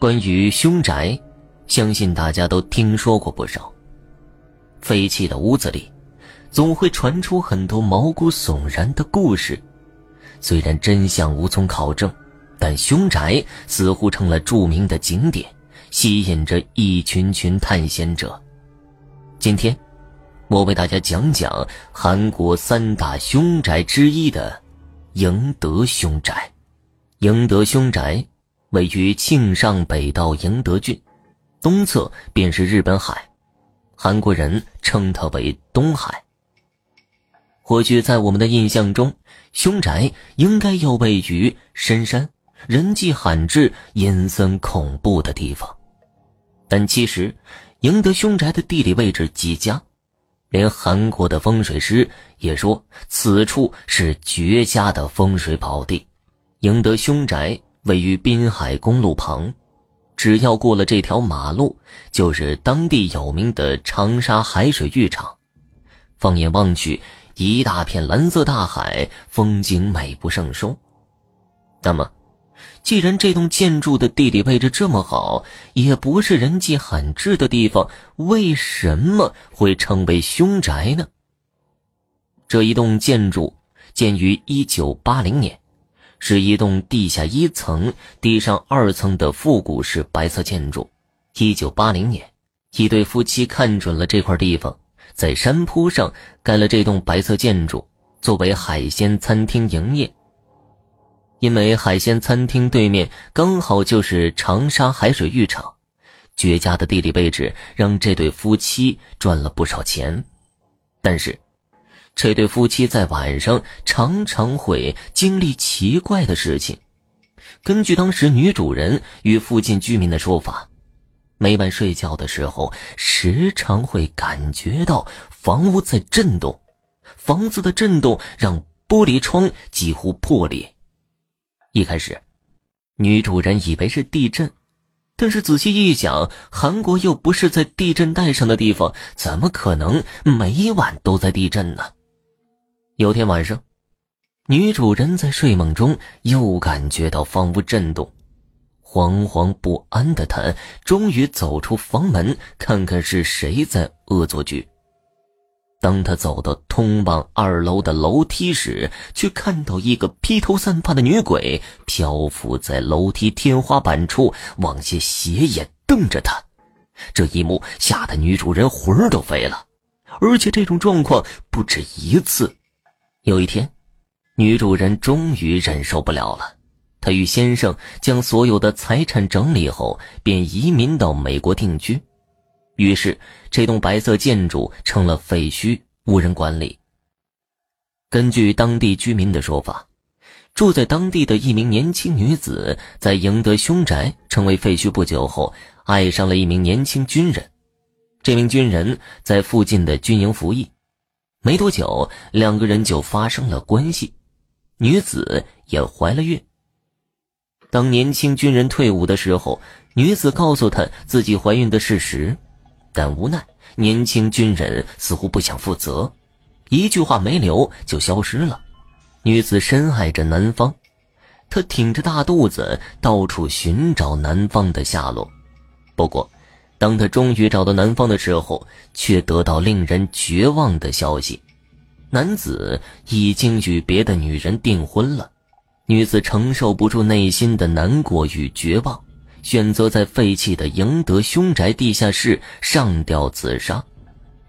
关于凶宅，相信大家都听说过不少。废弃的屋子里，总会传出很多毛骨悚然的故事。虽然真相无从考证，但凶宅似乎成了著名的景点，吸引着一群群探险者。今天，我为大家讲讲韩国三大凶宅之一的迎德凶宅。迎德凶宅位于庆尚北道迎德郡，东侧便是日本海，韩国人称它为东海。或许在我们的印象中，凶宅应该要位于深山、人迹罕至、阴森恐怖的地方，但其实，赢得凶宅的地理位置极佳，连韩国的风水师也说此处是绝佳的风水宝地。赢得凶宅位于滨海公路旁，只要过了这条马路，就是当地有名的长沙海水浴场。放眼望去。一大片蓝色大海，风景美不胜收。那么，既然这栋建筑的地理位置这么好，也不是人迹罕至的地方，为什么会称为凶宅呢？这一栋建筑建于一九八零年，是一栋地下一层、地上二层的复古式白色建筑。一九八零年，一对夫妻看准了这块地方。在山坡上盖了这栋白色建筑，作为海鲜餐厅营业。因为海鲜餐厅对面刚好就是长沙海水浴场，绝佳的地理位置让这对夫妻赚了不少钱。但是，这对夫妻在晚上常常会经历奇怪的事情。根据当时女主人与附近居民的说法。每晚睡觉的时候，时常会感觉到房屋在震动，房子的震动让玻璃窗几乎破裂。一开始，女主人以为是地震，但是仔细一想，韩国又不是在地震带上的地方，怎么可能每晚都在地震呢？有天晚上，女主人在睡梦中又感觉到房屋震动。惶惶不安的她，终于走出房门，看看是谁在恶作剧。当他走到通往二楼的楼梯时，却看到一个披头散发的女鬼漂浮在楼梯天花板处，往下斜眼瞪着他。这一幕吓得女主人魂儿都飞了，而且这种状况不止一次。有一天，女主人终于忍受不了了。她与先生将所有的财产整理后，便移民到美国定居。于是，这栋白色建筑成了废墟，无人管理。根据当地居民的说法，住在当地的一名年轻女子，在赢得凶宅成为废墟不久后，爱上了一名年轻军人。这名军人在附近的军营服役，没多久，两个人就发生了关系，女子也怀了孕。当年轻军人退伍的时候，女子告诉他自己怀孕的事实，但无奈年轻军人似乎不想负责，一句话没留就消失了。女子深爱着男方，她挺着大肚子到处寻找男方的下落。不过，当他终于找到男方的时候，却得到令人绝望的消息：男子已经与别的女人订婚了。女子承受不住内心的难过与绝望，选择在废弃的赢得凶宅地下室上吊自杀。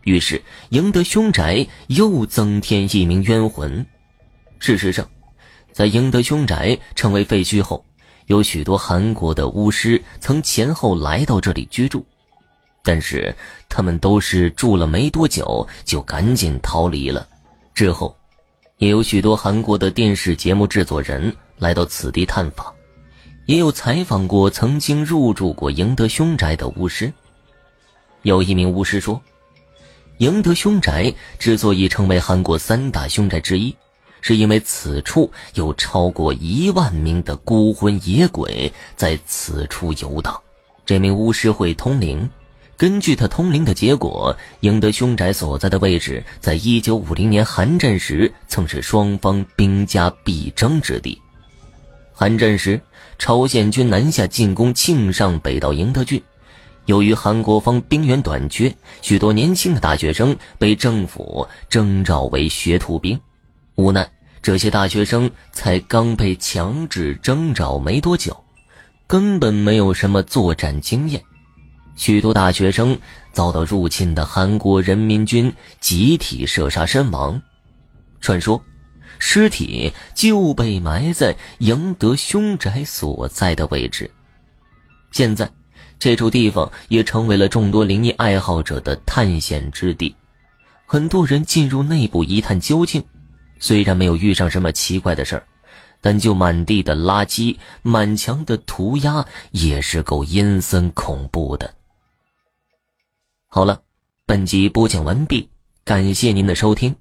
于是，赢得凶宅又增添一名冤魂。事实上，在赢得凶宅成为废墟后，有许多韩国的巫师曾前后来到这里居住，但是他们都是住了没多久就赶紧逃离了。之后。也有许多韩国的电视节目制作人来到此地探访，也有采访过曾经入住过赢得凶宅的巫师。有一名巫师说，赢得凶宅之所以成为韩国三大凶宅之一，是因为此处有超过一万名的孤魂野鬼在此处游荡。这名巫师会通灵。根据他通灵的结果，赢得凶宅所在的位置，在一九五零年韩战时曾是双方兵家必争之地。韩战时，朝鲜军南下进攻庆尚北道营德郡，由于韩国方兵源短缺，许多年轻的大学生被政府征召为学徒兵。无奈，这些大学生才刚被强制征召没多久，根本没有什么作战经验。许多大学生遭到入侵的韩国人民军集体射杀身亡。传说。尸体就被埋在赢得凶宅所在的位置。现在，这处地方也成为了众多灵异爱好者的探险之地。很多人进入内部一探究竟，虽然没有遇上什么奇怪的事儿，但就满地的垃圾、满墙的涂鸦，也是够阴森恐怖的。好了，本集播讲完毕，感谢您的收听。